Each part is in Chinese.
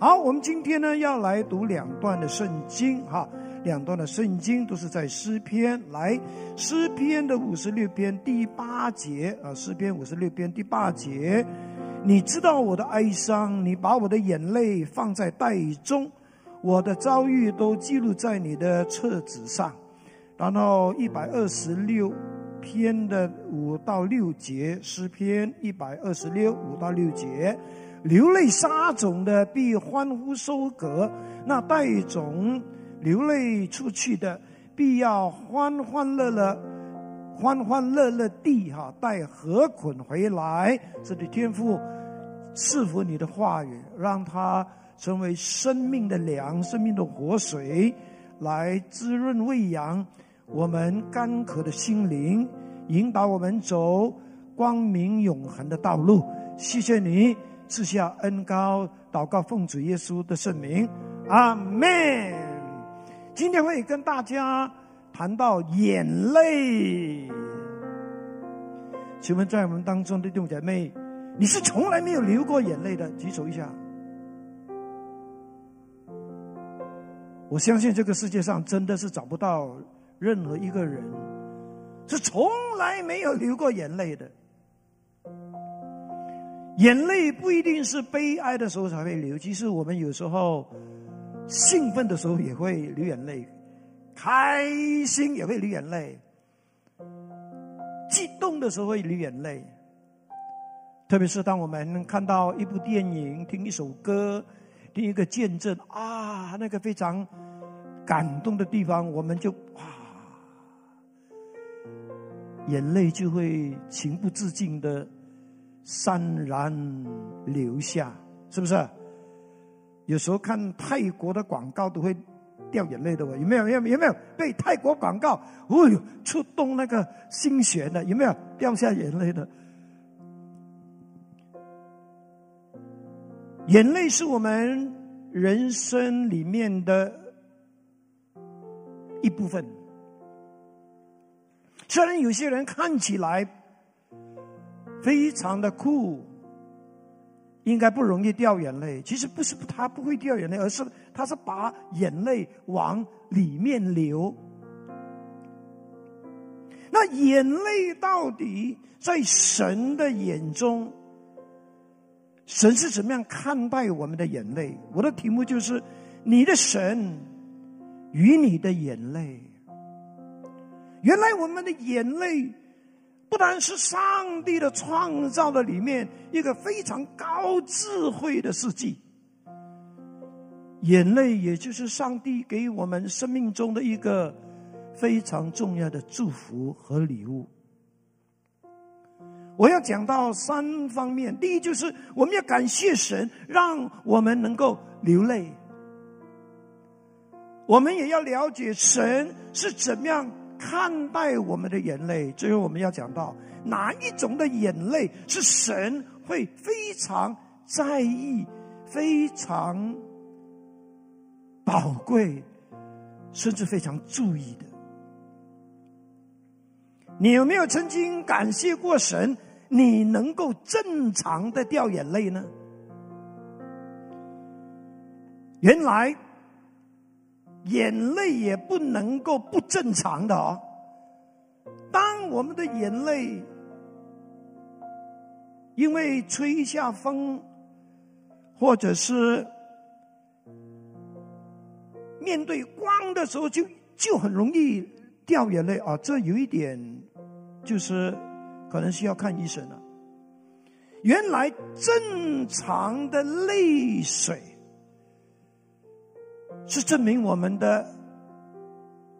好，我们今天呢要来读两段的圣经哈，两段的圣经都是在诗篇。来，诗篇的五十六篇第八节啊，诗篇五十六篇第八节，你知道我的哀伤，你把我的眼泪放在袋中，我的遭遇都记录在你的册子上。然后一百二十六篇的五到六节，诗篇一百二十六五到六节。流泪撒种的必欢呼收割，那带种流泪出去的必要欢欢乐乐、欢欢乐乐地哈带禾捆回来。这里天父赐福你的话语，让它成为生命的粮、生命的活水，来滋润喂养我们干渴的心灵，引导我们走光明永恒的道路。谢谢你。赐下恩高，祷告奉主耶稣的圣名，阿门。今天会跟大家谈到眼泪。请问在我们当中的弟兄姐妹，你是从来没有流过眼泪的？举手一下。我相信这个世界上真的是找不到任何一个人是从来没有流过眼泪的。眼泪不一定是悲哀的时候才会流，其实我们有时候兴奋的时候也会流眼泪，开心也会流眼泪，激动的时候会流眼泪。特别是当我们看到一部电影、听一首歌、听一个见证啊，那个非常感动的地方，我们就哇，眼泪就会情不自禁的。潸然流下，是不是？有时候看泰国的广告都会掉眼泪的，有没有？有有没有被泰国广告哦哟触动那个心弦的？有没有掉下眼泪的？眼泪是我们人生里面的一部分。虽然有些人看起来。非常的酷，应该不容易掉眼泪。其实不是他不会掉眼泪，而是他是把眼泪往里面流。那眼泪到底在神的眼中，神是怎么样看待我们的眼泪？我的题目就是你的神与你的眼泪。原来我们的眼泪。不单是上帝的创造的里面一个非常高智慧的世纪，眼泪也就是上帝给我们生命中的一个非常重要的祝福和礼物。我要讲到三方面，第一就是我们要感谢神，让我们能够流泪；我们也要了解神是怎么样。看待我们的眼泪，最后我们要讲到哪一种的眼泪是神会非常在意、非常宝贵，甚至非常注意的。你有没有曾经感谢过神？你能够正常的掉眼泪呢？原来。眼泪也不能够不正常的哦。当我们的眼泪因为吹一下风，或者是面对光的时候，就就很容易掉眼泪啊。这有一点就是可能需要看医生了。原来正常的泪水。是证明我们的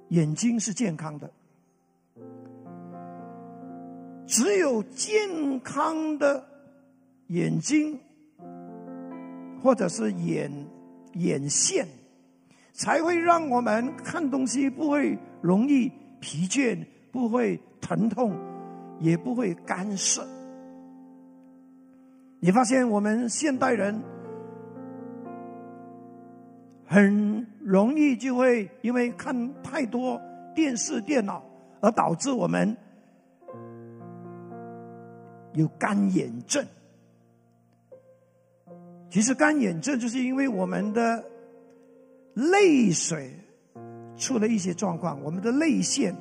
眼睛是健康的。只有健康的眼睛，或者是眼眼线，才会让我们看东西不会容易疲倦，不会疼痛，也不会干涩。你发现我们现代人？很容易就会因为看太多电视、电脑，而导致我们有干眼症。其实干眼症就是因为我们的泪水出了一些状况，我们的泪腺。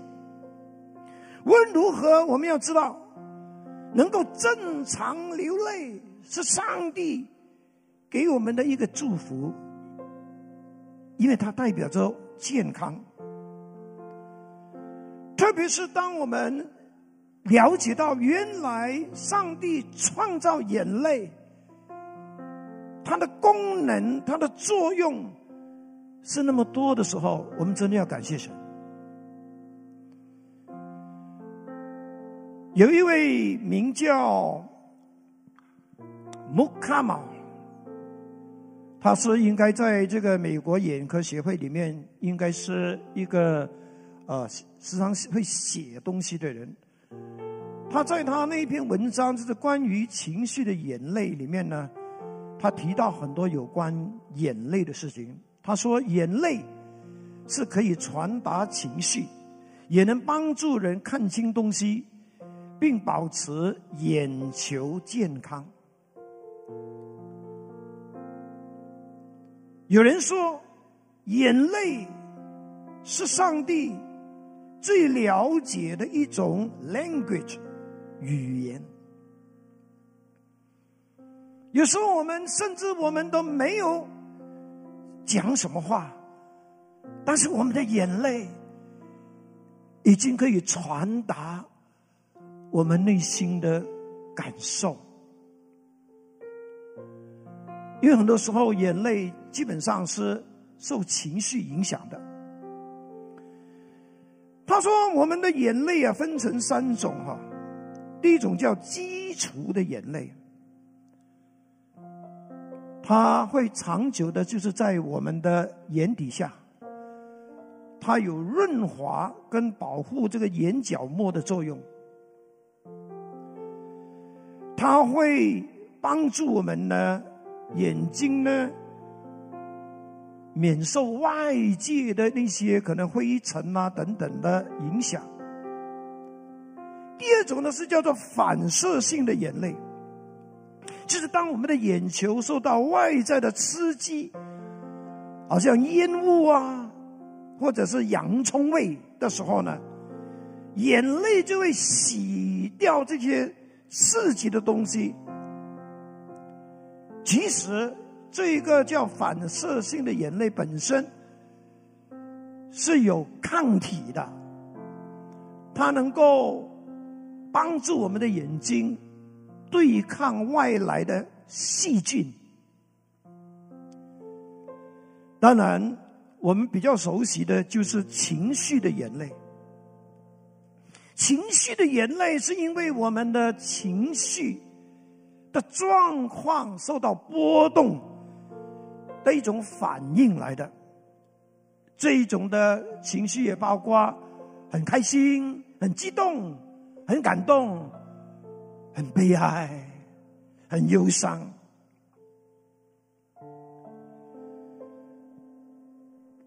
无论如何，我们要知道，能够正常流泪是上帝给我们的一个祝福，因为它代表着健康。特别是当我们了解到原来上帝创造眼泪，它的功能、它的作用是那么多的时候，我们真的要感谢神。有一位名叫穆卡马，他是应该在这个美国眼科协会里面，应该是一个呃时常会写东西的人。他在他那篇文章，就是关于情绪的眼泪里面呢，他提到很多有关眼泪的事情。他说，眼泪是可以传达情绪，也能帮助人看清东西。并保持眼球健康。有人说，眼泪是上帝最了解的一种 language 语言。有时候我们甚至我们都没有讲什么话，但是我们的眼泪已经可以传达。我们内心的感受，因为很多时候眼泪基本上是受情绪影响的。他说：“我们的眼泪啊，分成三种哈。第一种叫基础的眼泪，它会长久的，就是在我们的眼底下，它有润滑跟保护这个眼角膜的作用。”它会帮助我们呢，眼睛呢，免受外界的那些可能灰尘啊等等的影响。第二种呢是叫做反射性的眼泪，就是当我们的眼球受到外在的刺激，好像烟雾啊，或者是洋葱味的时候呢，眼泪就会洗掉这些。刺激的东西，其实这个叫反射性的眼泪本身是有抗体的，它能够帮助我们的眼睛对抗外来的细菌。当然，我们比较熟悉的就是情绪的眼泪。情绪的眼泪是因为我们的情绪的状况受到波动的一种反应来的。这一种的情绪也包括很开心、很激动、很感动、很悲哀、很忧伤。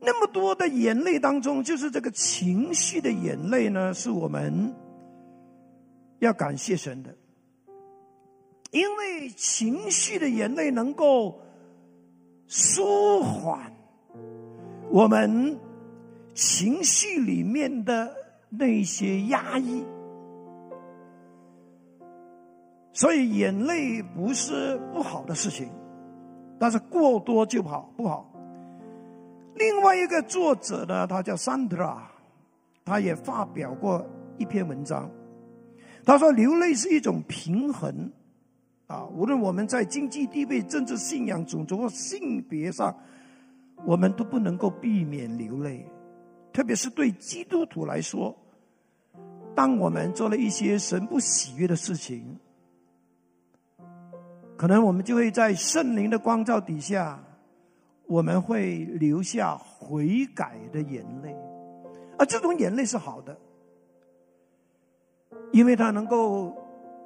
那么多的眼泪当中，就是这个情绪的眼泪呢，是我们要感谢神的，因为情绪的眼泪能够舒缓我们情绪里面的那些压抑，所以眼泪不是不好的事情，但是过多就好不好。另外一个作者呢，他叫 Sandra，他也发表过一篇文章。他说：“流泪是一种平衡，啊，无论我们在经济地位、政治信仰、种族或性别上，我们都不能够避免流泪。特别是对基督徒来说，当我们做了一些神不喜悦的事情，可能我们就会在圣灵的光照底下。”我们会流下悔改的眼泪，而这种眼泪是好的，因为它能够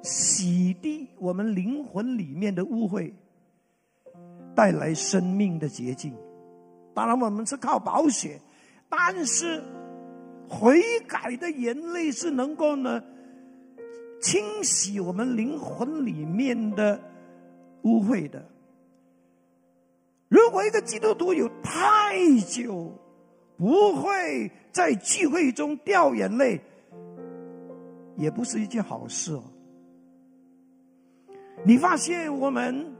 洗涤我们灵魂里面的污秽，带来生命的洁净。当然，我们是靠宝血，但是悔改的眼泪是能够呢清洗我们灵魂里面的污秽的。如果一个基督徒有太久不会在聚会中掉眼泪，也不是一件好事哦。你发现我们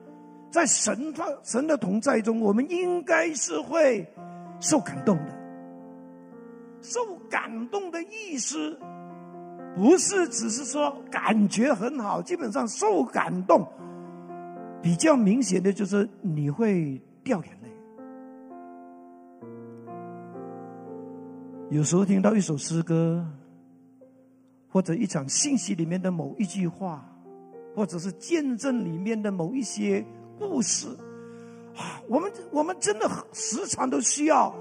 在神的神的同在中，我们应该是会受感动的。受感动的意思，不是只是说感觉很好，基本上受感动比较明显的就是你会掉眼泪。有时候听到一首诗歌，或者一场信息里面的某一句话，或者是见证里面的某一些故事，啊，我们我们真的时常都需要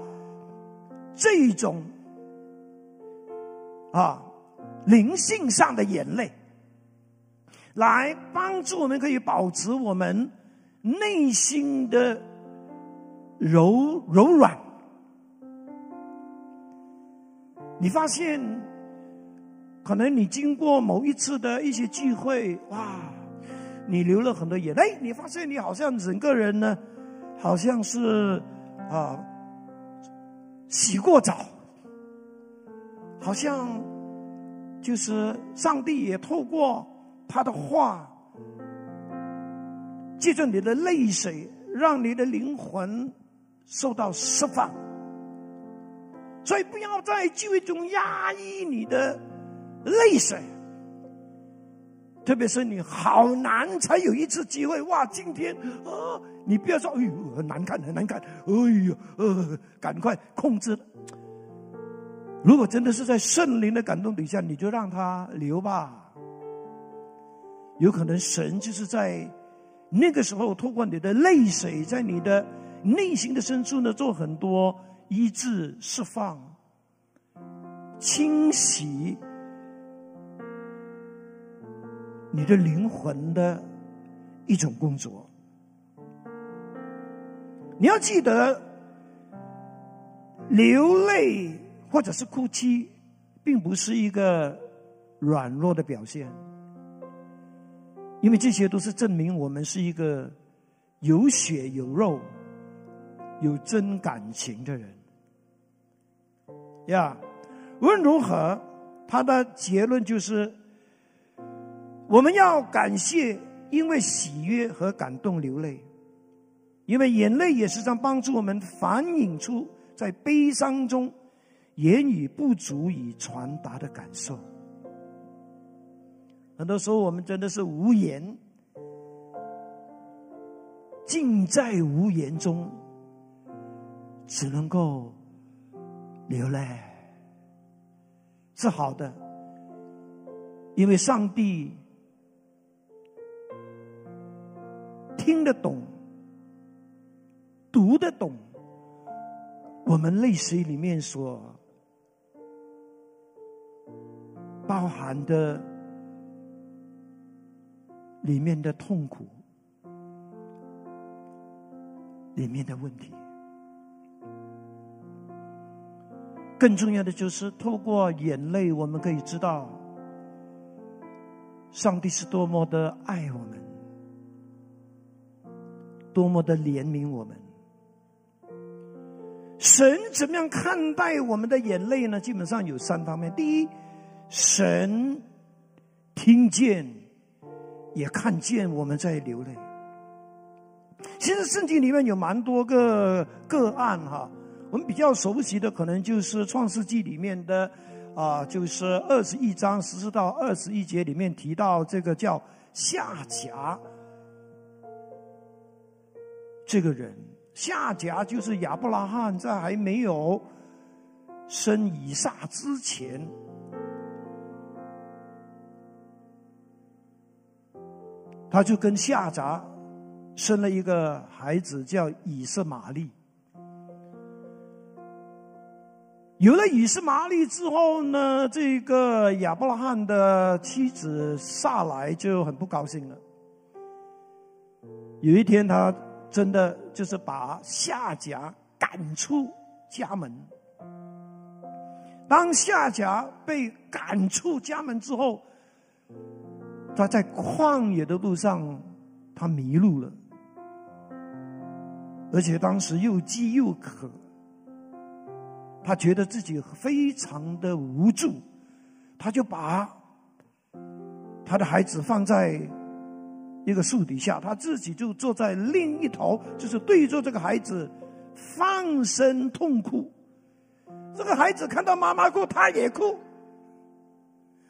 这种。啊，灵性上的眼泪，来帮助我们可以保持我们内心的柔柔软。你发现，可能你经过某一次的一些聚会，哇，你流了很多眼泪，你发现你好像整个人呢，好像是啊，洗过澡。好像就是上帝也透过他的话，借着你的泪水，让你的灵魂受到释放。所以不要在聚会中压抑你的泪水，特别是你好难才有一次机会哇！今天啊，你不要说哎呦很难看很难看，哎呦呃，赶快控制。如果真的是在圣灵的感动底下，你就让他流吧。有可能神就是在那个时候，透过你的泪水，在你的内心的深处呢，做很多医治、释放、清洗你的灵魂的一种工作。你要记得流泪。或者是哭泣，并不是一个软弱的表现，因为这些都是证明我们是一个有血有肉、有真感情的人。呀，无论如何，他的结论就是：我们要感谢，因为喜悦和感动流泪，因为眼泪也是在帮助我们反映出在悲伤中。言语不足以传达的感受，很多时候我们真的是无言，尽在无言中，只能够流泪，是好的，因为上帝听得懂，读得懂我们泪水里面所。包含的里面的痛苦，里面的问题，更重要的就是透过眼泪，我们可以知道，上帝是多么的爱我们，多么的怜悯我们。神怎么样看待我们的眼泪呢？基本上有三方面，第一。神听见，也看见我们在流泪。其实圣经里面有蛮多个个案哈，我们比较熟悉的可能就是创世纪里面的啊，就是二十一章十四到二十一节里面提到这个叫夏甲这个人，夏甲就是亚伯拉罕在还没有生以撒之前。他就跟夏甲生了一个孩子，叫以色玛利。有了以色玛利之后呢，这个亚伯拉罕的妻子萨来就很不高兴了。有一天，他真的就是把夏甲赶出家门。当夏甲被赶出家门之后，他在旷野的路上，他迷路了。而且当时又饥又渴，他觉得自己非常的无助，他就把他的孩子放在一个树底下，他自己就坐在另一头，就是对着这个孩子放声痛哭。这个孩子看到妈妈哭，他也哭。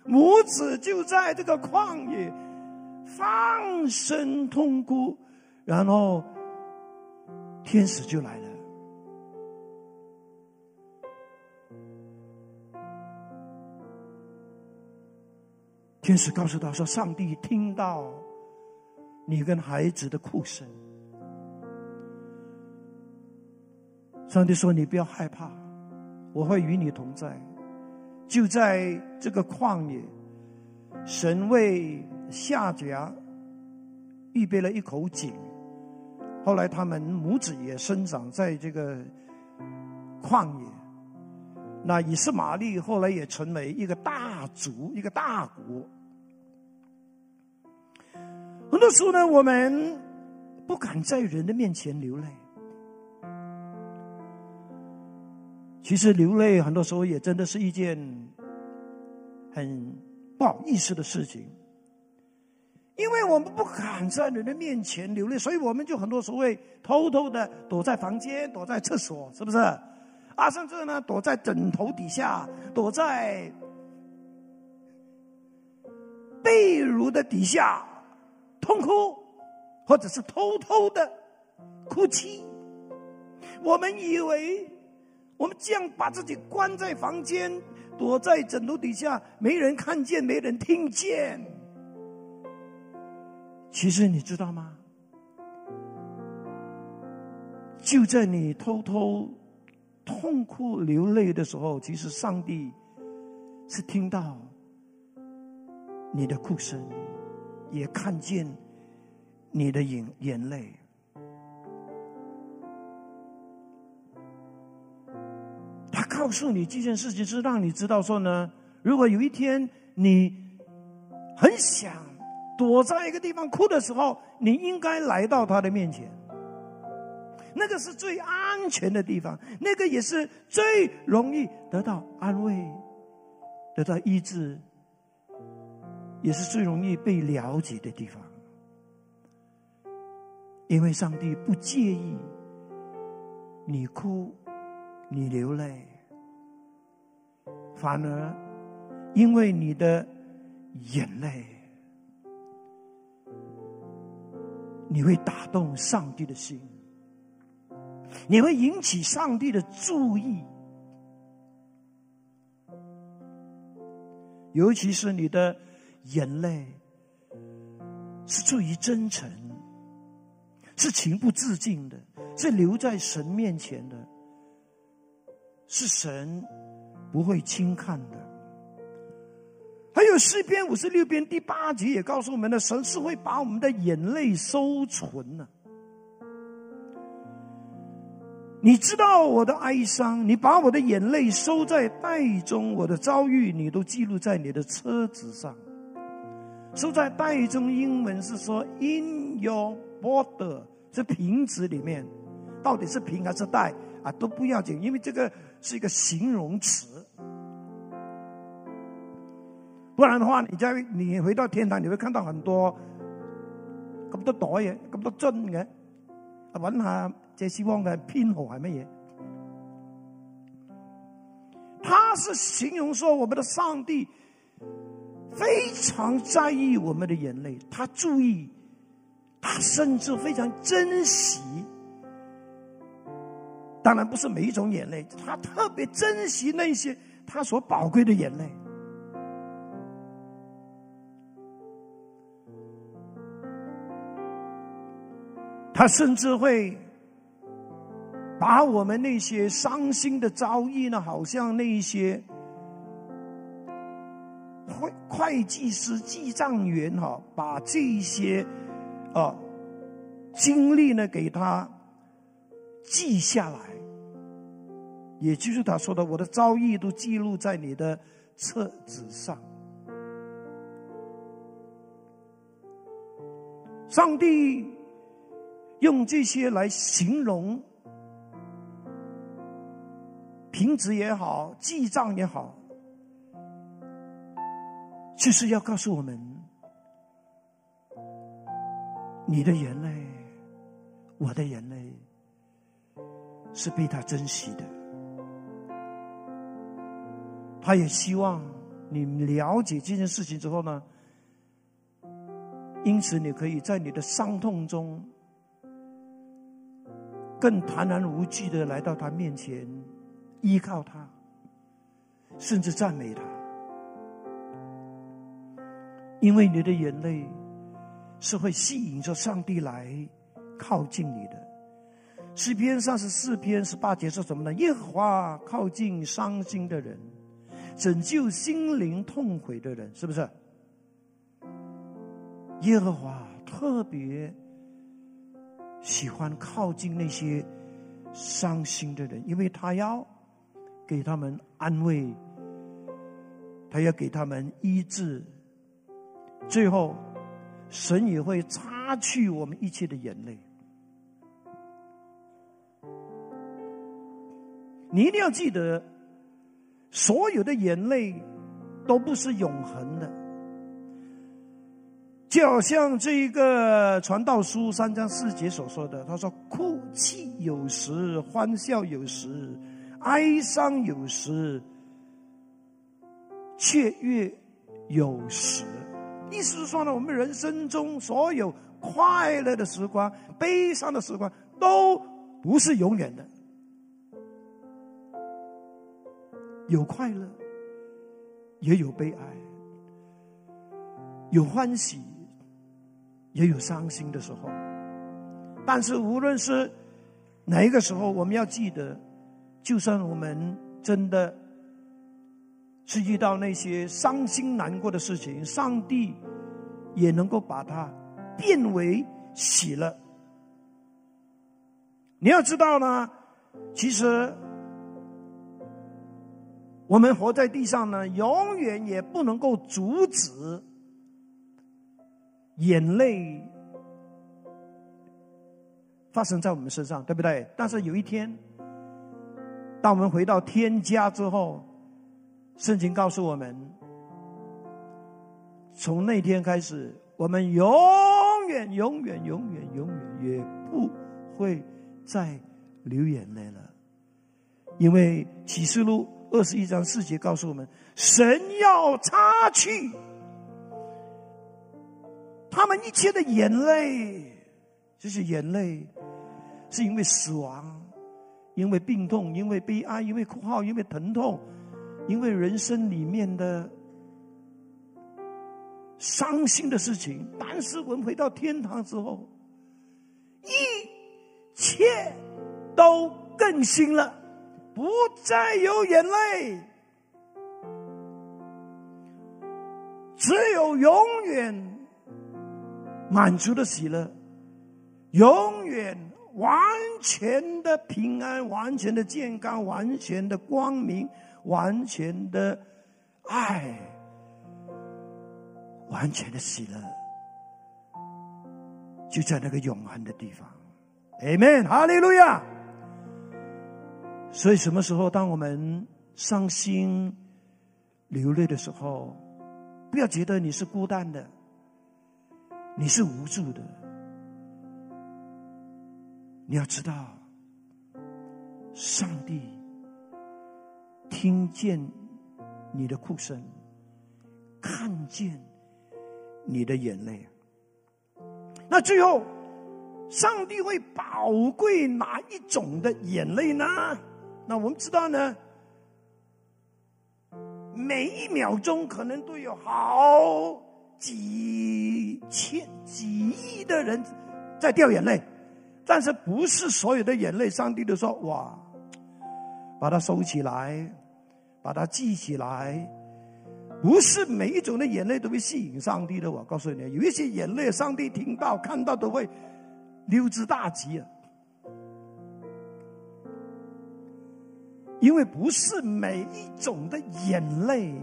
母子就在这个旷野放声痛哭，然后天使就来了。天使告诉他说：“上帝听到你跟孩子的哭声。”上帝说：“你不要害怕，我会与你同在。”就在这个旷野，神为夏甲预备了一口井。后来他们母子也生长在这个旷野。那以斯玛利后来也成为一个大族，一个大国。很多时候呢，我们不敢在人的面前流泪。其实流泪很多时候也真的是一件很不好意思的事情，因为我们不敢在人的面前流泪，所以我们就很多时候会偷偷的躲在房间、躲在厕所，是不是？啊，甚至呢，躲在枕头底下、躲在被褥的底下痛哭，或者是偷偷的哭泣。我们以为。我们这样把自己关在房间，躲在枕头底下，没人看见，没人听见。其实你知道吗？就在你偷偷痛哭流泪的时候，其实上帝是听到你的哭声，也看见你的眼眼泪。他告诉你这件事情是让你知道说呢，如果有一天你很想躲在一个地方哭的时候，你应该来到他的面前。那个是最安全的地方，那个也是最容易得到安慰、得到医治，也是最容易被了解的地方。因为上帝不介意你哭，你流泪。反而，因为你的眼泪，你会打动上帝的心，你会引起上帝的注意，尤其是你的眼泪是出于真诚，是情不自禁的，是留在神面前的，是神。不会轻看的。还有诗篇五十六篇第八节也告诉我们的，神是会把我们的眼泪收存呢。你知道我的哀伤，你把我的眼泪收在袋中，我的遭遇你都记录在你的车子上。收在袋中，英文是说 in your border，是瓶子里面，到底是瓶还是袋啊都不要紧，因为这个是一个形容词。不然的话，你在你回到天堂，你会看到很多咁多袋嘅，咁多樽嘅。啊，揾下这希望嘅编号系乜嘢？他是形容说，我们的上帝非常在意我们的眼泪，他注意，他甚至非常珍惜。当然不是每一种眼泪，他特别珍惜那些他所宝贵的眼泪。他甚至会把我们那些伤心的遭遇呢，好像那一些会计师、记账员哈，把这些啊经历呢给他记下来，也就是他说的，我的遭遇都记录在你的册子上，上帝。用这些来形容平值也好，记账也好，就是要告诉我们：你的眼泪，我的眼泪，是被他珍惜的。他也希望你了解这件事情之后呢，因此你可以在你的伤痛中。更坦然无惧的来到他面前，依靠他，甚至赞美他，因为你的眼泪是会吸引着上帝来靠近你的。诗篇三十四篇十八节说什么呢？耶和华靠近伤心的人，拯救心灵痛悔的人，是不是？耶和华特别。喜欢靠近那些伤心的人，因为他要给他们安慰，他要给他们医治。最后，神也会擦去我们一切的眼泪。你一定要记得，所有的眼泪都不是永恒的。就好像这一个传道书三章四节所说的，他说：“哭泣有时，欢笑有时，哀伤有时，雀跃有时。”意思是说呢，我们人生中所有快乐的时光、悲伤的时光，都不是永远的。有快乐，也有悲哀，有欢喜。也有伤心的时候，但是无论是哪一个时候，我们要记得，就算我们真的是遇到那些伤心难过的事情，上帝也能够把它变为喜乐。你要知道呢，其实我们活在地上呢，永远也不能够阻止。眼泪发生在我们身上，对不对？但是有一天，当我们回到天家之后，圣经告诉我们，从那天开始，我们永远、永远、永远、永远也不会再流眼泪了，因为启示录二十一章四节告诉我们，神要擦去。他们一切的眼泪，这些眼泪，是因为死亡，因为病痛，因为悲哀，因为哭号，因为疼痛，因为人生里面的伤心的事情。但是我们回到天堂之后，一切都更新了，不再有眼泪，只有永远。满足的喜乐，永远完全的平安，完全的健康，完全的光明，完全的爱，完全的喜乐，就在那个永恒的地方。Amen，哈利路亚。所以，什么时候当我们伤心流泪的时候，不要觉得你是孤单的。你是无助的，你要知道，上帝听见你的哭声，看见你的眼泪。那最后，上帝会宝贵哪一种的眼泪呢？那我们知道呢，每一秒钟可能都有好。几千几亿的人在掉眼泪，但是不是所有的眼泪，上帝都说哇，把它收起来，把它记起来。不是每一种的眼泪都会吸引上帝的。我告诉你，有一些眼泪，上帝听到看到都会溜之大吉啊。因为不是每一种的眼泪。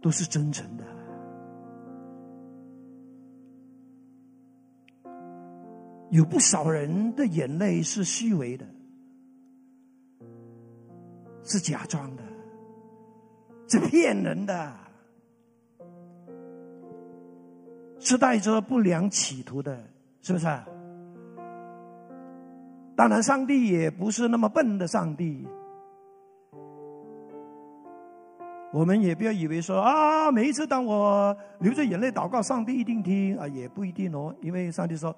都是真诚的，有不少人的眼泪是虚伪的，是假装的，是骗人的，是带着不良企图的，是不是？当然，上帝也不是那么笨的上帝。我们也不要以为说啊，每一次当我流着眼泪祷告，上帝一定听啊，也不一定哦。因为上帝说：“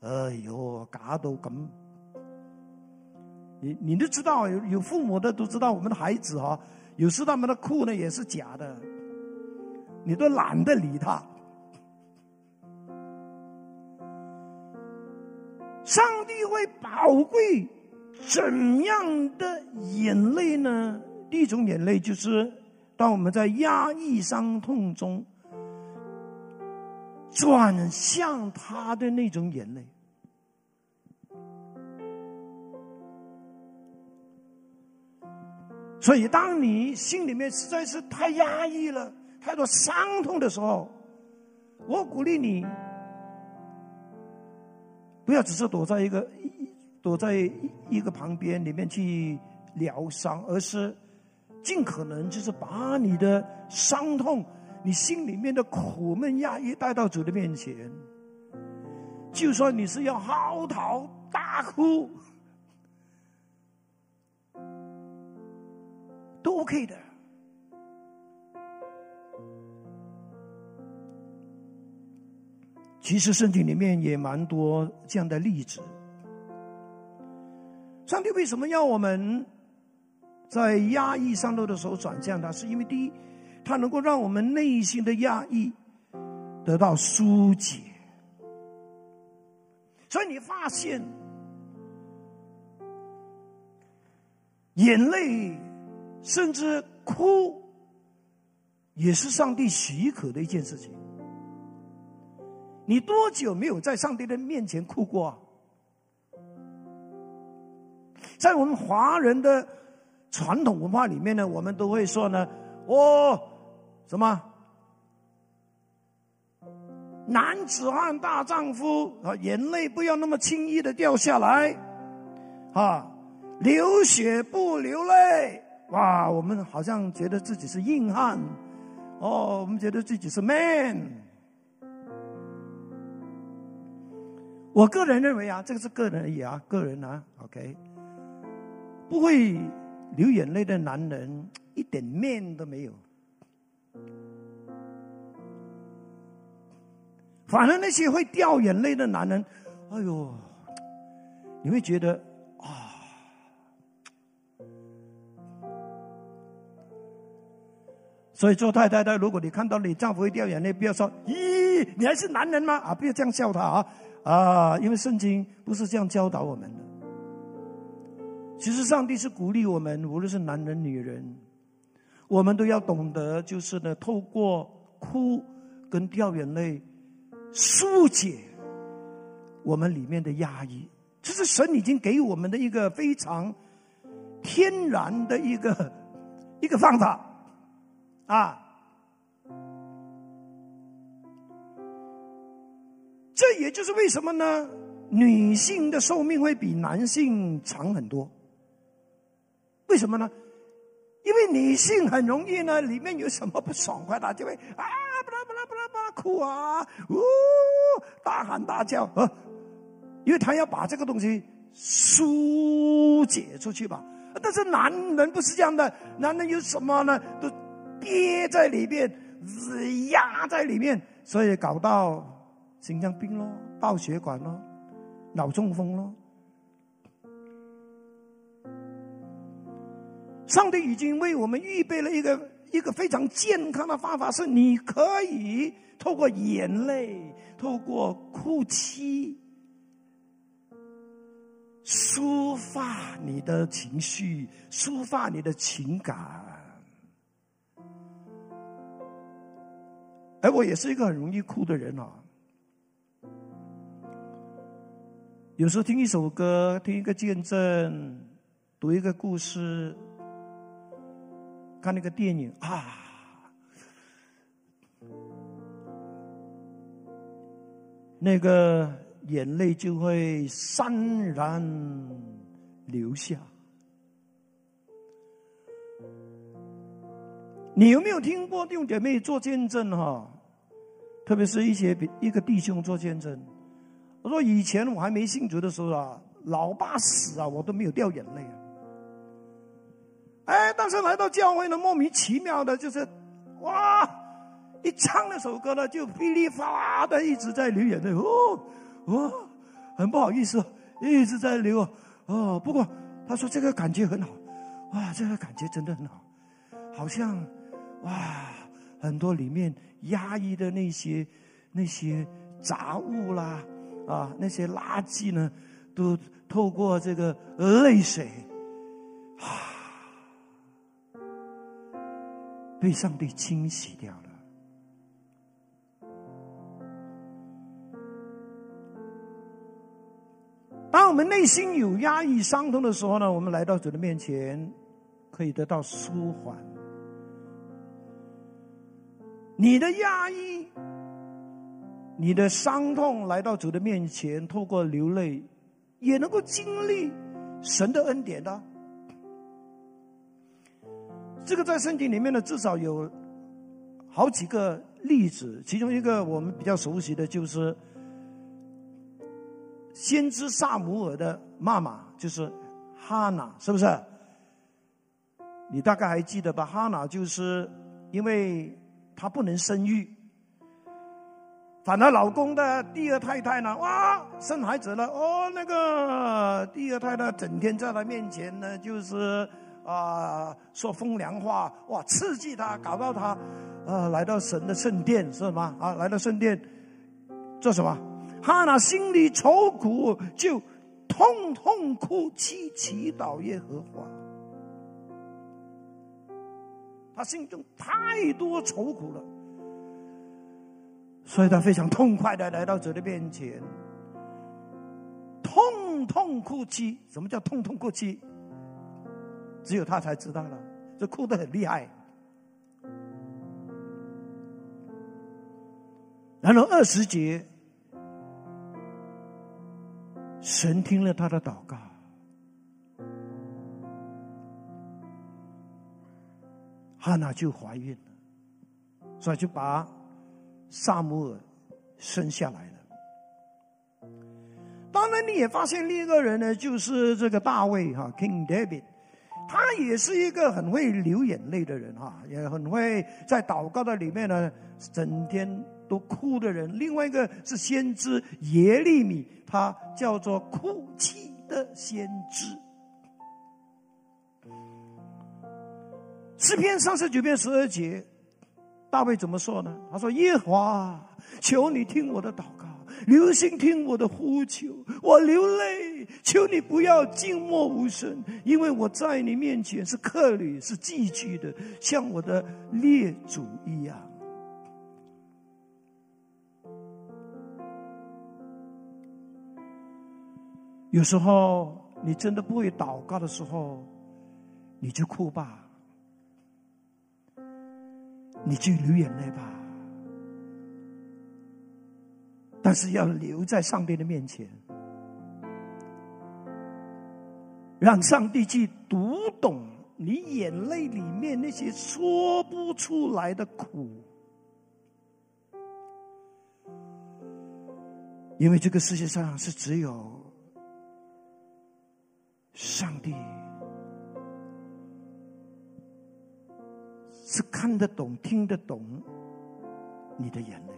哎呦，嘎都咁。”你你都知道，有有父母的都知道，我们的孩子哈，有时他们的哭呢也是假的，你都懒得理他。上帝会宝贵怎样的眼泪呢？第一种眼泪就是。当我们在压抑、伤痛中转向他的那种眼泪，所以当你心里面实在是太压抑了、太多伤痛的时候，我鼓励你不要只是躲在一个躲在一个旁边里面去疗伤，而是。尽可能就是把你的伤痛、你心里面的苦闷、压抑带到主的面前。就算你是要嚎啕大哭，都 OK 的。其实圣经里面也蛮多这样的例子。上帝为什么要我们？在压抑上头的时候转向他，是因为第一，他能够让我们内心的压抑得到疏解。所以你发现，眼泪甚至哭，也是上帝许可的一件事情。你多久没有在上帝的面前哭过啊？在我们华人的。传统文化里面呢，我们都会说呢，哦，什么男子汉大丈夫啊，眼泪不要那么轻易的掉下来，啊，流血不流泪，哇，我们好像觉得自己是硬汉，哦，我们觉得自己是 man。我个人认为啊，这个是个人而已啊，个人啊，OK，不会。流眼泪的男人一点面都没有，反而那些会掉眼泪的男人，哎呦，你会觉得所以做太太的，如果你看到你丈夫会掉眼泪，不要说咦，你还是男人吗？啊，不要这样笑他啊啊，因为圣经不是这样教导我们的。其实，上帝是鼓励我们，无论是男人、女人，我们都要懂得，就是呢，透过哭跟掉眼泪，疏解我们里面的压抑。这是神已经给我们的一个非常天然的一个一个方法啊！这也就是为什么呢？女性的寿命会比男性长很多。为什么呢？因为女性很容易呢，里面有什么不爽快，她就会啊，巴拉巴拉巴拉巴拉哭啊，呜，大喊大叫啊，因为她要把这个东西疏解出去吧。但是男人不是这样的，男人有什么呢？都憋在里面，压在里面，所以搞到心脏病咯，爆血管咯，脑中风咯。上帝已经为我们预备了一个一个非常健康的方法，是你可以透过眼泪、透过哭泣，抒发你的情绪，抒发你的情感。而我也是一个很容易哭的人啊，有时候听一首歌，听一个见证，读一个故事。看那个电影啊，那个眼泪就会潸然流下。你有没有听过弟兄姐妹做见证哈？特别是一些一个弟兄做见证，我说以前我还没信主的时候啊，老爸死啊，我都没有掉眼泪啊。哎，但是来到教会呢，莫名其妙的，就是哇，一唱那首歌呢，就噼里啪啦的一直在流眼泪哦哦，很不好意思，一直在流哦。不过他说这个感觉很好，哇，这个感觉真的很好，好像。哇，很多里面压抑的那些那些杂物啦，啊，那些垃圾呢，都透过这个泪水，啊，被上帝清洗掉了。当我们内心有压抑、伤痛的时候呢，我们来到主的面前，可以得到舒缓。你的压抑，你的伤痛来到主的面前，透过流泪，也能够经历神的恩典的。这个在圣经里面呢，至少有好几个例子，其中一个我们比较熟悉的就是先知萨姆尔的妈妈，就是哈娜，是不是？你大概还记得吧？哈娜就是因为。她不能生育，反而老公的第二太太呢，哇，生孩子了哦。那个第二太太整天在她面前呢，就是啊说风凉话，哇，刺激她，搞到她啊来到神的圣殿是吗？啊，来到圣殿做什么？哈娜心里愁苦，就痛痛哭泣，祈祷耶和华。他心中太多愁苦了，所以他非常痛快的来到主的面前，痛痛哭泣。什么叫痛痛哭泣？只有他才知道了，这哭得很厉害。然后二十节，神听了他的祷告。哈娜就怀孕了，所以就把萨姆尔生下来了。当然，你也发现另一个人呢，就是这个大卫哈，King David，他也是一个很会流眼泪的人哈，也很会在祷告的里面呢，整天都哭的人。另外一个是先知耶利米，他叫做哭泣的先知。诗篇三十九篇十二节，大卫怎么说呢？他说：“耶和华，求你听我的祷告，留心听我的呼求。我流泪，求你不要静默无声，因为我在你面前是客旅，是寄居的，像我的列祖一样。”有时候你真的不会祷告的时候，你就哭吧。你就流眼泪吧，但是要留在上帝的面前，让上帝去读懂你眼泪里面那些说不出来的苦，因为这个世界上是只有上帝。是看得懂、听得懂你的眼泪。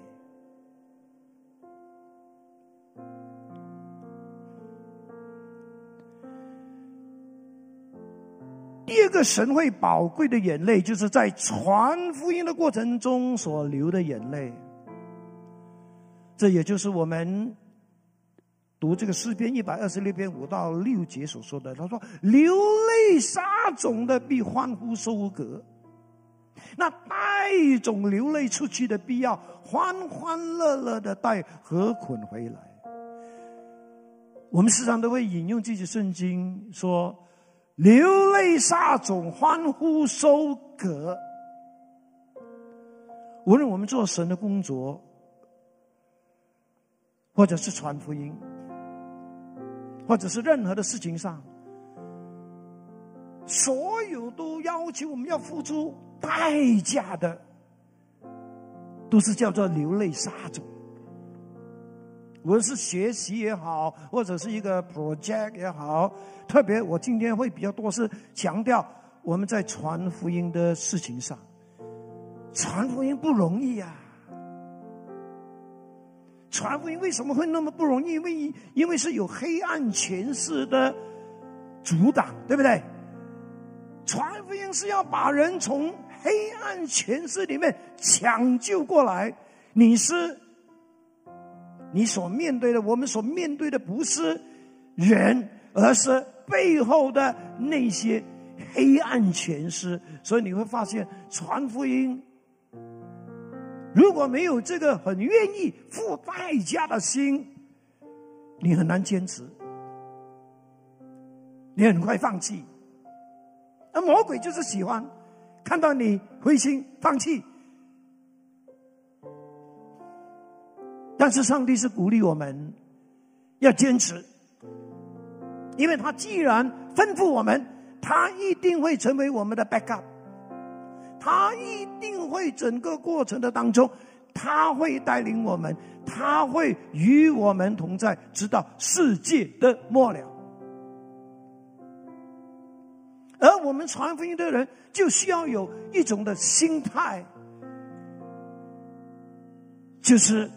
第二个神会宝贵的眼泪，就是在传福音的过程中所流的眼泪。这也就是我们读这个诗篇一百二十六篇五到六节所说的。他说：“流泪撒种的，必欢呼收割。”那带种流泪出去的必要，欢欢乐乐的带禾捆回来。我们时常都会引用这些圣经说：“流泪撒种，欢呼收割。”无论我们做神的工作，或者是传福音，或者是任何的事情上，所有都要求我们要付出代价的，都是叫做流泪撒种。无论是学习也好，或者是一个 project 也好，特别我今天会比较多是强调我们在传福音的事情上，传福音不容易啊。传福音为什么会那么不容易？因为因为是有黑暗权势的阻挡，对不对？传福音是要把人从黑暗权势里面抢救过来。你是你所面对的，我们所面对的不是人，而是背后的那些黑暗权势。所以你会发现，传福音。如果没有这个很愿意付代价的心，你很难坚持，你很快放弃。而魔鬼就是喜欢看到你灰心放弃，但是上帝是鼓励我们要坚持，因为他既然吩咐我们，他一定会成为我们的 backup。他一定会整个过程的当中，他会带领我们，他会与我们同在，直到世界的末了。而我们传福音的人，就需要有一种的心态，就是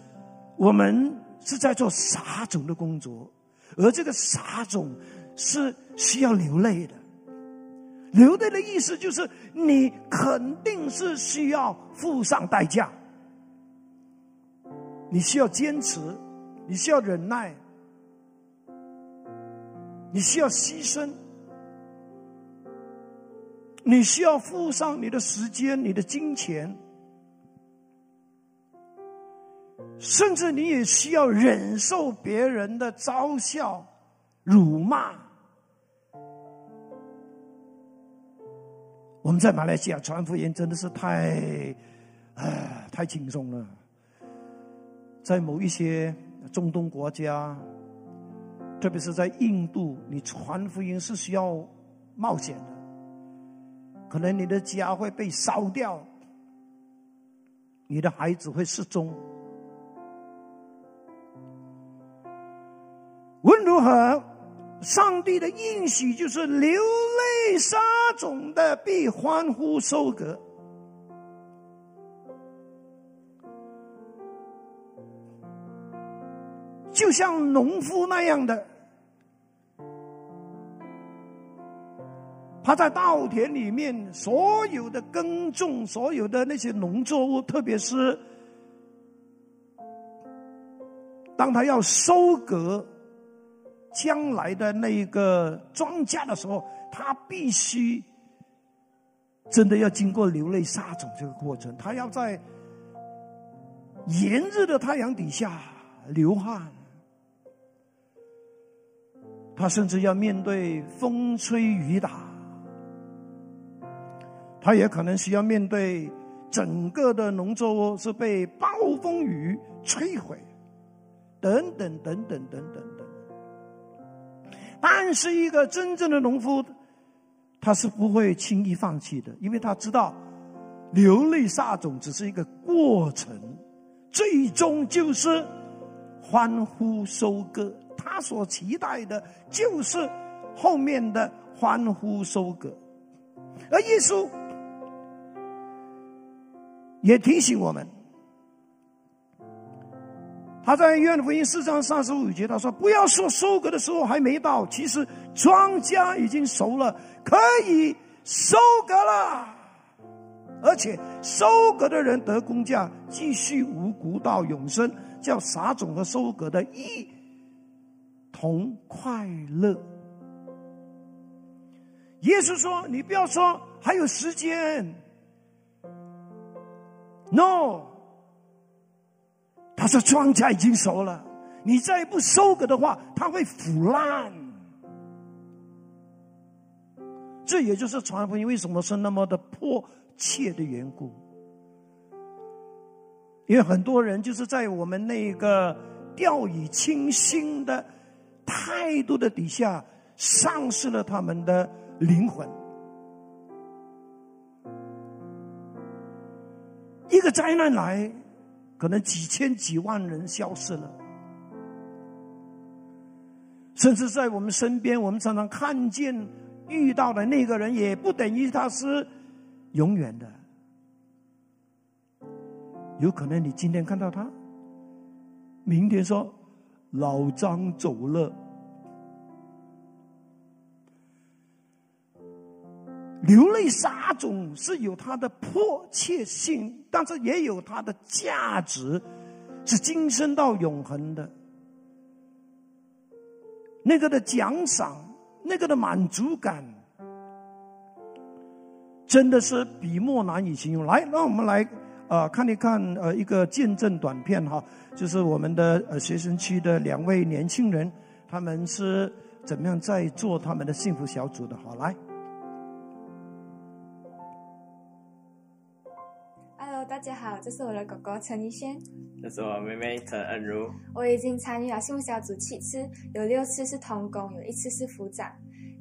我们是在做撒种的工作，而这个撒种是需要流泪的。流泪的意思就是，你肯定是需要付上代价，你需要坚持，你需要忍耐，你需要牺牲，你需要付上你的时间、你的金钱，甚至你也需要忍受别人的嘲笑、辱骂。我们在马来西亚传福音真的是太，唉，太轻松了。在某一些中东国家，特别是在印度，你传福音是需要冒险的，可能你的家会被烧掉，你的孩子会失踪。无论如何。上帝的应许就是流泪撒种的必欢呼收割，就像农夫那样的，他在稻田里面所有的耕种，所有的那些农作物，特别是当他要收割。将来的那一个庄稼的时候，他必须真的要经过流泪撒种这个过程，他要在炎热的太阳底下流汗，他甚至要面对风吹雨打，他也可能需要面对整个的农作物是被暴风雨摧毁，等等等等等等等。但是，一个真正的农夫，他是不会轻易放弃的，因为他知道，流泪撒种只是一个过程，最终就是欢呼收割。他所期待的就是后面的欢呼收割。而耶稣也提醒我们。他在约翰福音四章三十五节他说：“不要说收割的时候还没到，其实庄稼已经熟了，可以收割了。而且收割的人得工价，继续无谷到永生，叫撒种和收割的一同快乐。”耶稣说：“你不要说还有时间，no。”他说：“庄稼已经熟了，你再不收割的话，它会腐烂。”这也就是传福音为什么是那么的迫切的缘故。因为很多人就是在我们那个掉以轻心的态度的底下，丧失了他们的灵魂。一个灾难来，可能几千几万人消失了，甚至在我们身边，我们常常看见遇到的那个人，也不等于他是永远的。有可能你今天看到他，明天说老张走了，流泪撒种是有它的迫切性，但是也有它的价值，是今生到永恒的。那个的奖赏，那个的满足感，真的是笔墨难以形容。来，让我们来。啊，看一看，呃，一个见证短片哈，就是我们的呃学生区的两位年轻人，他们是怎么样在做他们的幸福小组的？好，来。大家好，这是我的狗狗陈怡轩，这是我妹妹陈恩如。我已经参与了幸福小组七次，有六次是同工，有一次是副长。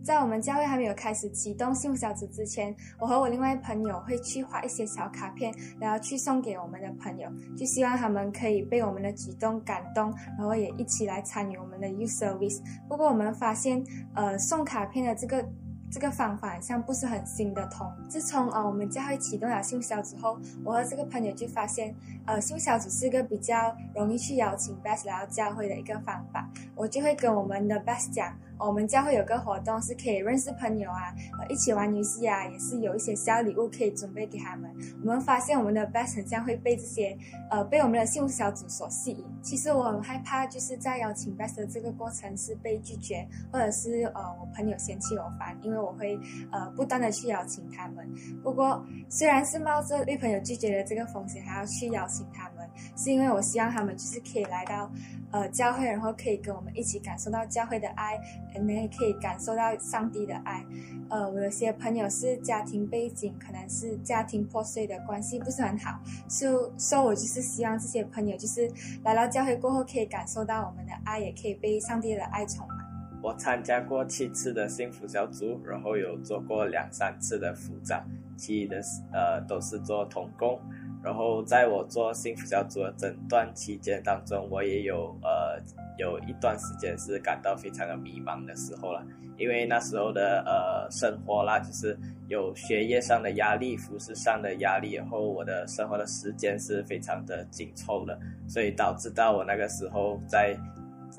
在我们教会还没有开始启动幸福小组之前，我和我另外朋友会去画一些小卡片，然后去送给我们的朋友，就希望他们可以被我们的举动感动，然后也一起来参与我们的 youth service。不过我们发现，呃，送卡片的这个。这个方法好像不是很行得通。自从呃我们教会启动了秀销之后，我和这个朋友就发现，呃秀销只是一个比较容易去邀请 best 来到教会的一个方法。我就会跟我们的 best 讲，我们教会有个活动是可以认识朋友啊，呃一起玩游戏啊，也是有一些小礼物可以准备给他们。我们发现我们的 best 很像会被这些呃被我们的幸福小组所吸引。其实我很害怕，就是在邀请 best 的这个过程是被拒绝，或者是呃我朋友嫌弃我烦，因为。我会呃不断的去邀请他们，不过虽然是冒着被朋友拒绝的这个风险，还要去邀请他们，是因为我希望他们就是可以来到呃教会，然后可以跟我们一起感受到教会的爱你，也可以感受到上帝的爱。呃，我有些朋友是家庭背景可能是家庭破碎的关系不是很好，所所以我就是希望这些朋友就是来到教会过后可以感受到我们的爱，也可以被上帝的爱宠满。我参加过七次的幸福小组，然后有做过两三次的辅长，其余的呃都是做童工。然后在我做幸福小组的整段期间当中，我也有呃有一段时间是感到非常的迷茫的时候了，因为那时候的呃生活啦，就是有学业上的压力、服饰上的压力，然后我的生活的时间是非常的紧凑的，所以导致到我那个时候在。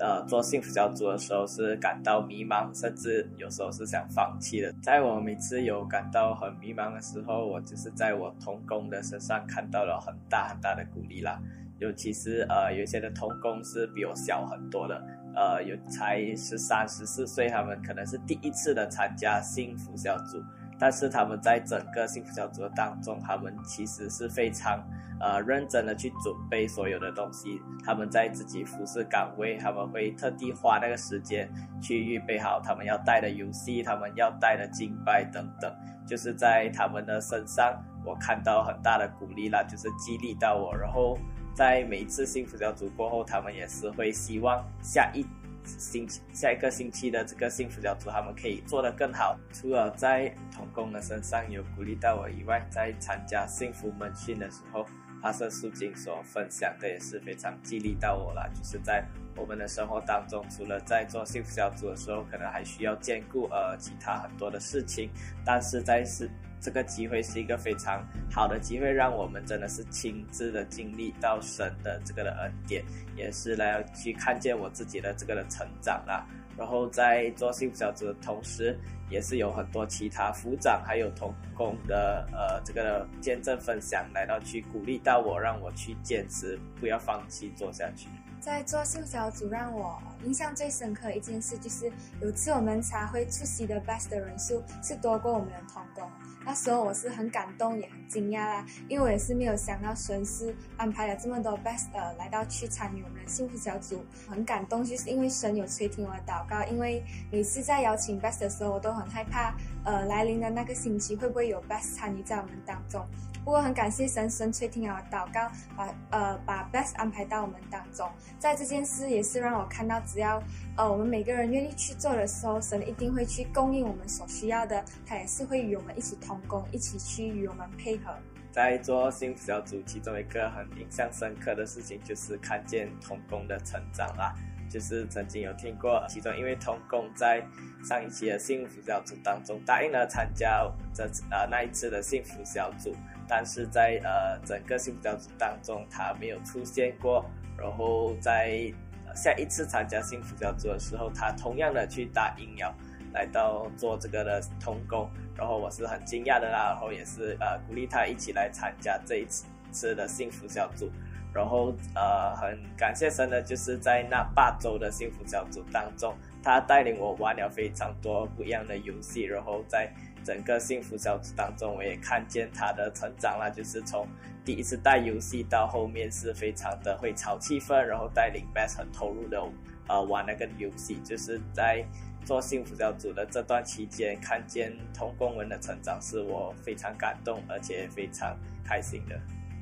呃，做幸福小组的时候是感到迷茫，甚至有时候是想放弃的。在我每次有感到很迷茫的时候，我就是在我同工的身上看到了很大很大的鼓励啦。尤其是呃，有些的同工是比我小很多的，呃，有才十三、十四岁，他们可能是第一次的参加幸福小组。但是他们在整个幸福小组当中，他们其实是非常呃认真的去准备所有的东西。他们在自己服饰岗位，他们会特地花那个时间去预备好他们要带的游戏，他们要带的敬拜等等。就是在他们的身上，我看到很大的鼓励啦，就是激励到我。然后在每一次幸福小组过后，他们也是会希望下一。星期下一个星期的这个幸福小组，他们可以做得更好。除了在童工的身上有鼓励到我以外，在参加幸福门训的时候，帕瑟素金所分享的也是非常激励到我了。就是在我们的生活当中，除了在做幸福小组的时候，可能还需要兼顾呃其他很多的事情，但是在是。这个机会是一个非常好的机会，让我们真的是亲自的经历到神的这个的恩典，也是来去看见我自己的这个的成长啦。然后在做幸福小组的同时，也是有很多其他副长还有同工的呃这个见证分享，来到去鼓励到我，让我去坚持，不要放弃做下去。在做幸福小组，让我印象最深刻一件事，就是有次我们茶会出席的 best 的人数是多过我们的同工。那时候我是很感动，也很惊讶啦，因为我也是没有想到神是安排了这么多 best 来到去参与我们的幸福小组，很感动，就是因为神有垂听我的祷告。因为每次在邀请 best 的时候，我都很害怕呃来临的那个星期会不会有 Best 参与在我们当中。不过很感谢神，神垂听啊祷告，把呃把 Best 安排到我们当中。在这件事也是让我看到，只要呃我们每个人愿意去做的时候，神一定会去供应我们所需要的。他也是会与我们一起同工，一起去与我们配合。在做幸福小组，其中一个很印象深刻的事情就是看见童工的成长啦。就是曾经有听过，其中因为童工在上一期的幸福小组当中答应了参加这次呃那一次的幸福小组。但是在呃整个幸福小组当中，他没有出现过。然后在下一次参加幸福小组的时候，他同样的去打疫苗，来到做这个的通工。然后我是很惊讶的啦，然后也是呃鼓励他一起来参加这一次次的幸福小组。然后呃很感谢神的，就是在那八周的幸福小组当中，他带领我玩了非常多不一样的游戏。然后在整个幸福小组当中，我也看见他的成长了，就是从第一次带游戏到后面是非常的会炒气氛，然后带领 Best 很投入的呃玩那个游戏。就是在做幸福小组的这段期间，看见童工文的成长，是我非常感动而且非常开心的。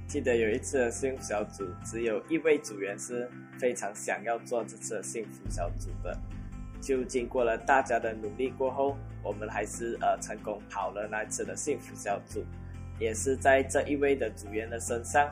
记得有一次幸福小组，只有一位组员是非常想要做这次幸福小组的。就经过了大家的努力过后，我们还是呃成功跑了那次的幸福小组，也是在这一位的组员的身上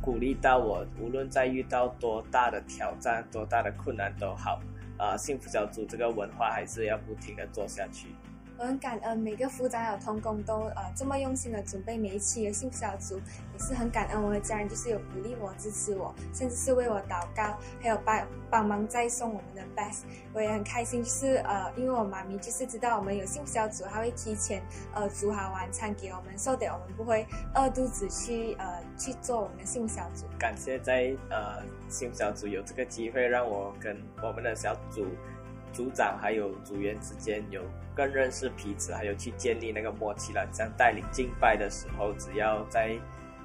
鼓励到我，无论在遇到多大的挑战、多大的困难都好，啊，幸福小组这个文化还是要不停的做下去。我很感恩每个副长还有同工都呃这么用心的准备每一期的幸福小组，也是很感恩我的家人，就是有鼓励我、支持我，甚至是为我祷告，还有帮帮忙再送我们的 best。我也很开心，就是呃因为我妈咪就是知道我们有幸福小组，她会提前呃煮好晚餐给我们，说的我们不会饿肚子去呃去做我们的幸福小组。感谢在呃幸福小组有这个机会，让我跟我们的小组。组长还有组员之间有更认识彼此，还有去建立那个默契了。像带领敬拜的时候，只要在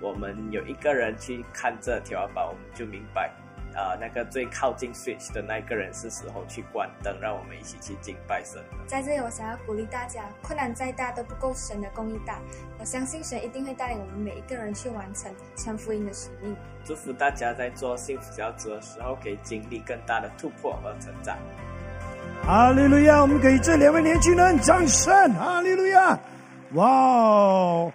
我们有一个人去看这条板，我们就明白，啊，那个最靠近 switch 的那个人是时候去关灯，让我们一起去敬拜神。在这里，我想要鼓励大家，困难再大都不够神的公义大。我相信神一定会带领我们每一个人去完成传福音的使命。祝福大家在做幸福小组的时候，可以经历更大的突破和成长。哈利路亚！我们给这两位年轻人掌声！哈利路亚！哇哦！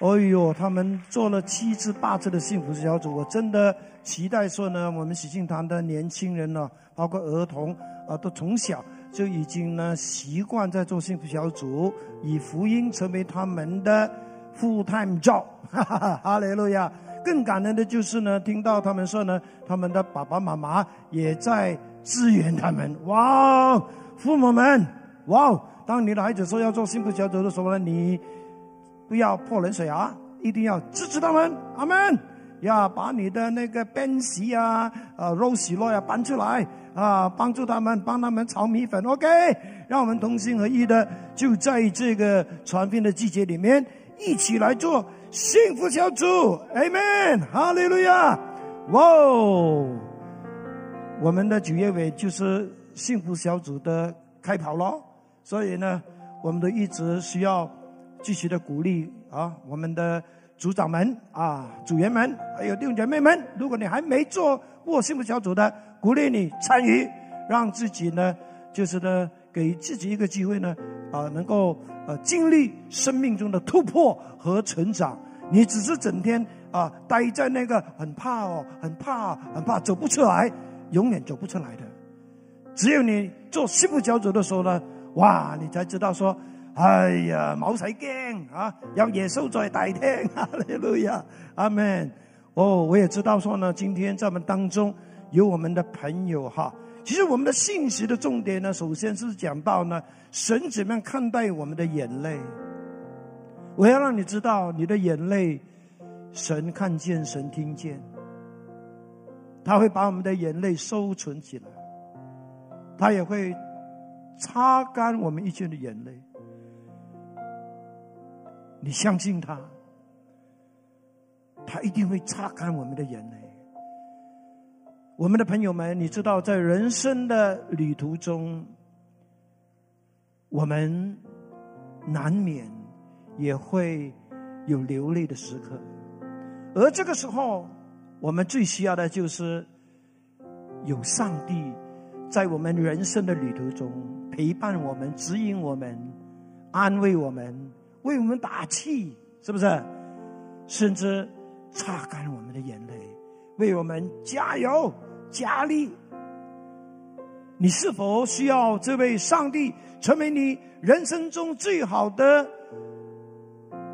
哎呦，他们做了七次、八次的幸福小组，我真的期待说呢，我们喜庆堂的年轻人呢，包括儿童啊，都从小就已经呢习惯在做幸福小组，以福音成为他们的 full time job。哈 哈哈！哈利路亚！更感人的就是呢，听到他们说呢，他们的爸爸妈妈也在。支援他们，哇！父母们，哇！当你的孩子说要做幸福小组的时候呢，你不要泼冷水啊，一定要支持他们。阿门！要把你的那个边席啊、呃肉洗肉呀搬出来啊，帮助他们，帮他们炒米粉。OK，让我们同心合意的，就在这个传福的季节里面，一起来做幸福小组。Amen！哈利路亚！哇哦！我们的九月尾就是幸福小组的开跑咯，所以呢，我们都一直需要继续的鼓励啊，我们的组长们啊、组员们，还有弟兄姐妹们，如果你还没做过幸福小组的，鼓励你参与，让自己呢，就是呢，给自己一个机会呢，啊，能够呃经历生命中的突破和成长。你只是整天啊待在那个很怕哦，很怕，很怕走不出来。永远走不出来的，只有你做幸福小组的时候呢，哇，你才知道说，哎呀，冇使惊啊，有耶稣在大厅，哈利路亚，阿门。哦，我也知道说呢，今天在我们当中有我们的朋友哈。其实我们的信息的重点呢，首先是讲到呢，神怎么样看待我们的眼泪。我要让你知道，你的眼泪，神看见，神听见。他会把我们的眼泪收存起来，他也会擦干我们一切的眼泪。你相信他，他一定会擦干我们的眼泪。我们的朋友们，你知道，在人生的旅途中，我们难免也会有流泪的时刻，而这个时候，我们最需要的就是有上帝在我们人生的旅途中陪伴我们、指引我们、安慰我们、为我们打气，是不是？甚至擦干我们的眼泪，为我们加油加力。你是否需要这位上帝成为你人生中最好的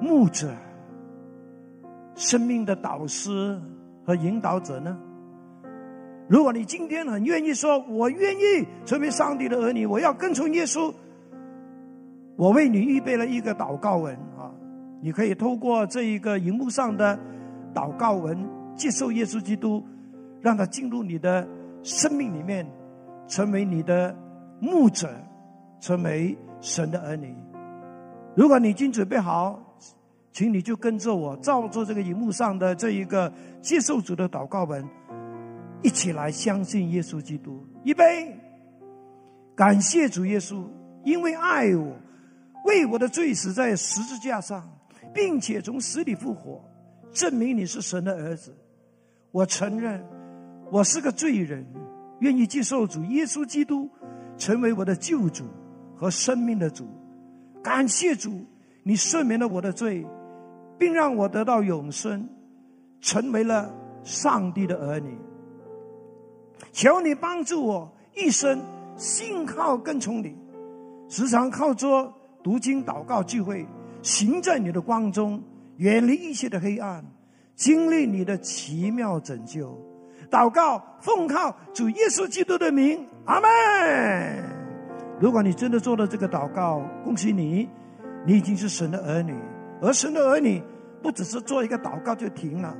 牧者、生命的导师和引导者呢？如果你今天很愿意说，我愿意成为上帝的儿女，我要跟从耶稣，我为你预备了一个祷告文啊，你可以透过这一个荧幕上的祷告文，接受耶稣基督，让他进入你的生命里面。成为你的牧者，成为神的儿女。如果你已经准备好，请你就跟着我，照着这个荧幕上的这一个接受主的祷告文，一起来相信耶稣基督。预备，感谢主耶稣，因为爱我，为我的罪死在十字架上，并且从死里复活，证明你是神的儿子。我承认，我是个罪人。愿意接受主耶稣基督成为我的救主和生命的主，感谢主，你赦免了我的罪，并让我得到永生，成为了上帝的儿女。求你帮助我一生信靠跟从你，时常靠着读经祷告聚会，行在你的光中，远离一切的黑暗，经历你的奇妙拯救。祷告，奉靠主耶稣基督的名，阿门。如果你真的做了这个祷告，恭喜你，你已经是神的儿女。而神的儿女不只是做一个祷告就停了，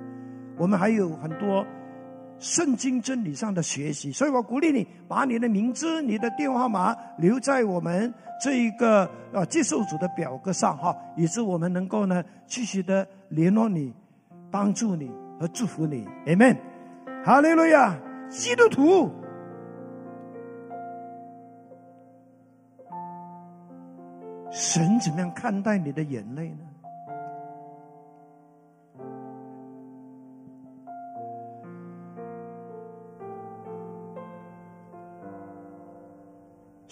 我们还有很多圣经真理上的学习。所以我鼓励你，把你的名字、你的电话号码留在我们这一个呃接受组的表格上哈，以致我们能够呢继续的联络你、帮助你和祝福你。Amen。哈利路亚！基督徒，神怎么样看待你的眼泪呢？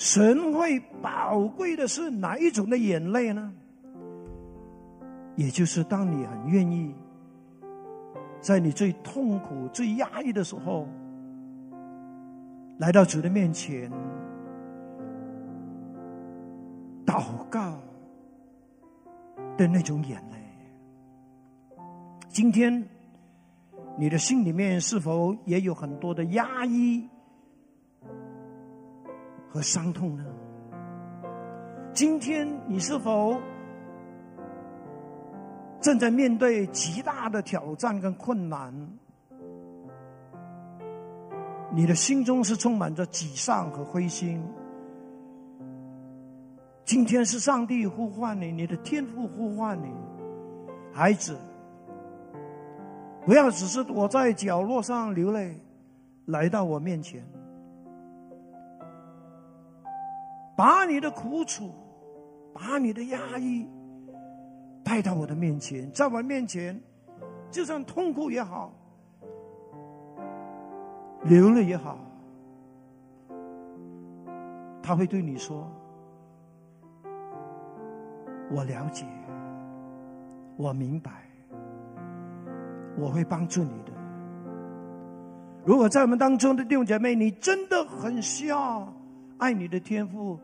神会宝贵的是哪一种的眼泪呢？也就是当你很愿意。在你最痛苦、最压抑的时候，来到主的面前祷告的那种眼泪。今天你的心里面是否也有很多的压抑和伤痛呢？今天你是否？正在面对极大的挑战跟困难，你的心中是充满着沮丧和灰心。今天是上帝呼唤你，你的天父呼唤你，孩子，不要只是躲在角落上流泪，来到我面前，把你的苦楚，把你的压抑。带到我的面前，在我面前，就算痛苦也好，流泪也好，他会对你说：“我了解，我明白，我会帮助你的。”如果在我们当中的弟兄姐妹，你真的很需要爱你的天赋。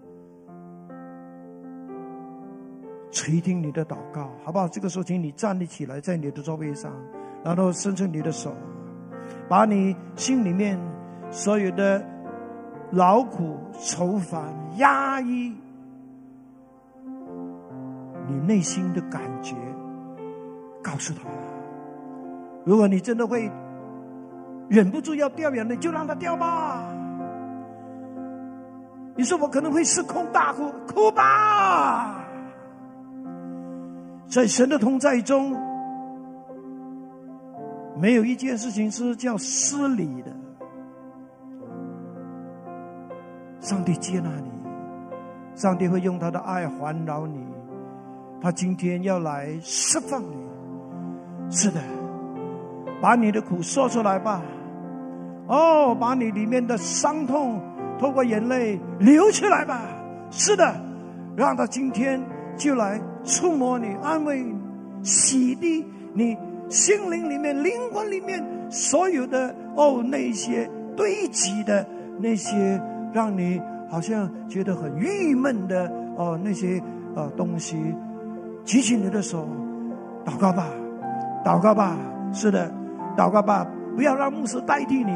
垂听你的祷告，好不好？这个时候，请你站立起来，在你的座位上，然后伸出你的手，把你心里面所有的劳苦、愁烦、压抑，你内心的感觉，告诉他。如果你真的会忍不住要掉眼泪，就让他掉吧。你说我可能会失控大哭，哭吧。在神的同在中，没有一件事情是叫失礼的。上帝接纳你，上帝会用他的爱环绕你，他今天要来释放你。是的，把你的苦说出来吧。哦，把你里面的伤痛透过眼泪流出来吧。是的，让他今天就来触摸你，安慰你，洗涤你心灵里面、灵魂里面所有的哦那些堆积的那些让你好像觉得很郁闷的哦那些啊东西，举起你的手，祷告吧，祷告吧。是的，祷告吧，不要让牧师代替你。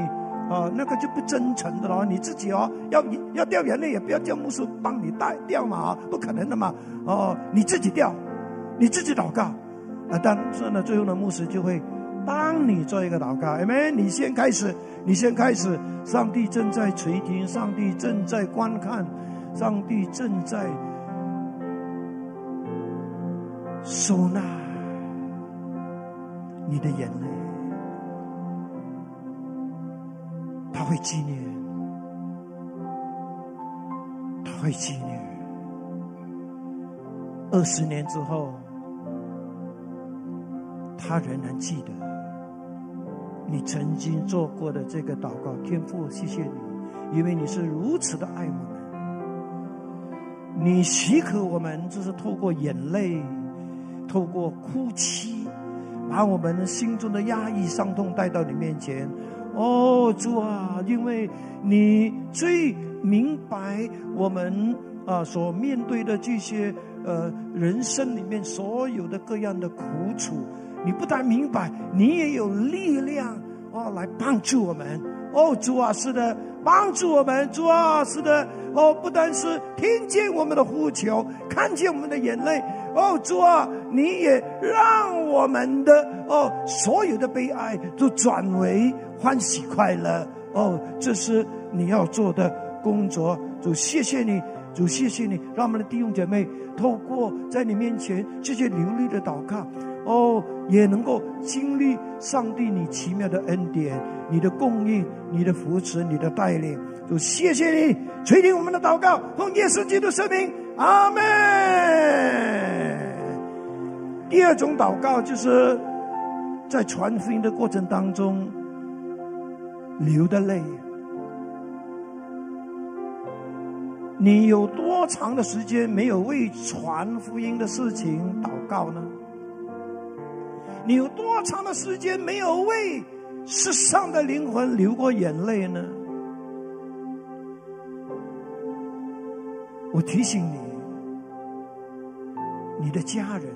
啊，那个就不真诚的了。你自己哦，要要掉眼泪，也不要叫牧师帮你带掉嘛，不可能的嘛。哦，你自己掉，你自己祷告。啊，但是呢，最后呢，牧师就会帮你做一个祷告。哎没？你先开始，你先开始。上帝正在垂听，上帝正在观看，上帝正在收纳你的眼泪。他会纪念，他会纪念。二十年之后，他仍然记得你曾经做过的这个祷告。天父，谢谢你，因为你是如此的爱我们，你许可我们就是透过眼泪，透过哭泣，把我们心中的压抑、伤痛带到你面前。哦，主啊，因为你最明白我们啊所面对的这些呃人生里面所有的各样的苦楚，你不但明白，你也有力量哦来帮助我们。哦，主啊，是的，帮助我们，主啊，是的，哦，不但是听见我们的呼求，看见我们的眼泪，哦，主啊，你也让我们的哦所有的悲哀都转为。欢喜快乐哦，这是你要做的工作。主，谢谢你，主，谢谢你，让我们的弟兄姐妹透过在你面前这些流利的祷告，哦，也能够经历上帝你奇妙的恩典、你的供应、你的扶持、你的带领。主，谢谢你垂听我们的祷告，奉耶稣基督圣名，阿门。第二种祷告就是在传福音的过程当中。流的泪，你有多长的时间没有为传福音的事情祷告呢？你有多长的时间没有为世上的灵魂流过眼泪呢？我提醒你，你的家人，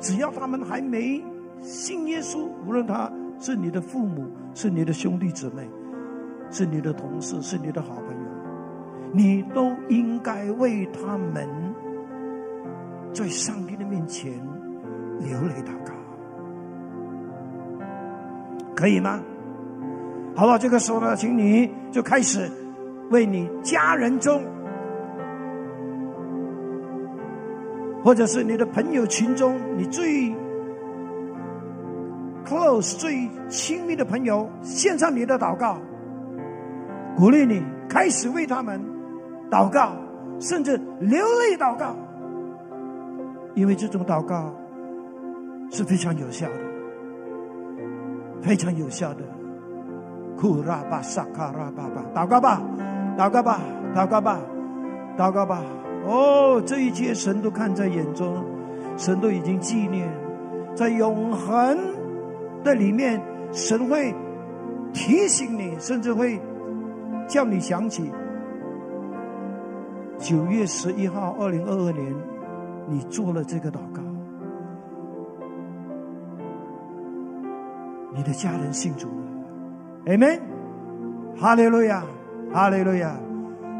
只要他们还没信耶稣，无论他。是你的父母，是你的兄弟姊妹，是你的同事，是你的好朋友，你都应该为他们在上帝的面前流泪祷告，可以吗？好了，这个时候呢，请你就开始为你家人中，或者是你的朋友群中，你最。Close 最亲密的朋友，献上你的祷告，鼓励你开始为他们祷告，甚至流泪祷告，因为这种祷告是非常有效的，非常有效的。库拉巴萨卡拉巴巴，祷告吧，祷告吧，祷告吧，祷告吧。哦，这一切神都看在眼中，神都已经纪念，在永恒。在里面，神会提醒你，甚至会叫你想起九月十一号，二零二二年，你做了这个祷告，你的家人信主了，Amen，哈利路亚，哈利路亚，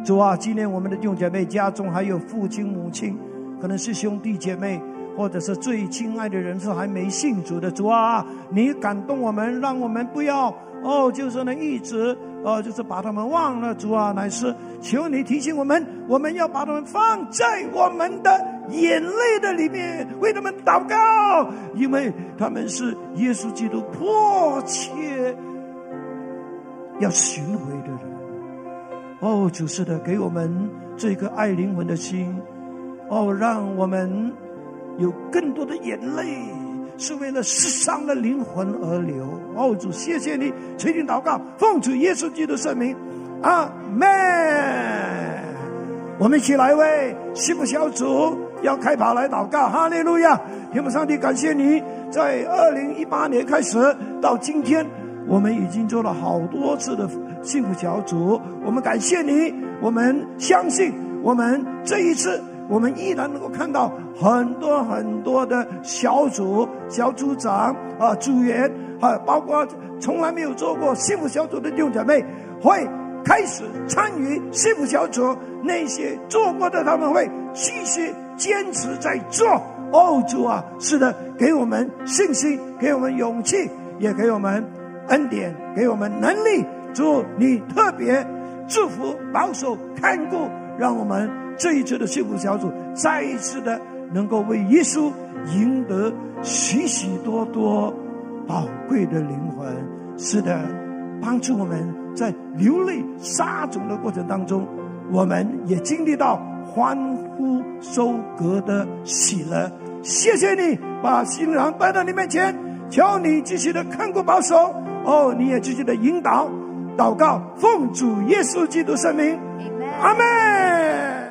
主啊，纪念我们的弟兄姐妹家中还有父亲母亲，可能是兄弟姐妹。或者是最亲爱的人是还没信主的主啊，你感动我们，让我们不要哦，就是呢一直哦，就是把他们忘了主啊，乃是求你提醒我们，我们要把他们放在我们的眼泪的里面，为他们祷告，因为他们是耶稣基督迫切要寻回的人。哦，就是的，给我们这个爱灵魂的心，哦，让我们。有更多的眼泪，是为了世上的灵魂而流。哦，主，谢谢你垂听祷告，奉主耶稣基督圣名，阿门。我们一起来为幸福小组要开跑来祷告，哈利路亚！天父上帝，感谢你在二零一八年开始到今天，我们已经做了好多次的幸福小组，我们感谢你，我们相信，我们这一次。我们依然能够看到很多很多的小组、小组长啊、组员啊，包括从来没有做过幸福小组的弟兄姐妹，会开始参与幸福小组。那些做过的，他们会继续坚持在做。哦，主啊，是的，给我们信心，给我们勇气，也给我们恩典，给我们能力。主，你特别祝福、保守、看顾，让我们。这一次的幸福小组，再一次的能够为耶稣赢得许许多多宝贵的灵魂，是的，帮助我们在流泪撒种的过程当中，我们也经历到欢呼收割的喜乐。谢谢你把新郎带到你面前，求你继续的看顾保守，哦，你也继续的引导祷告，奉主耶稣基督圣名，阿门。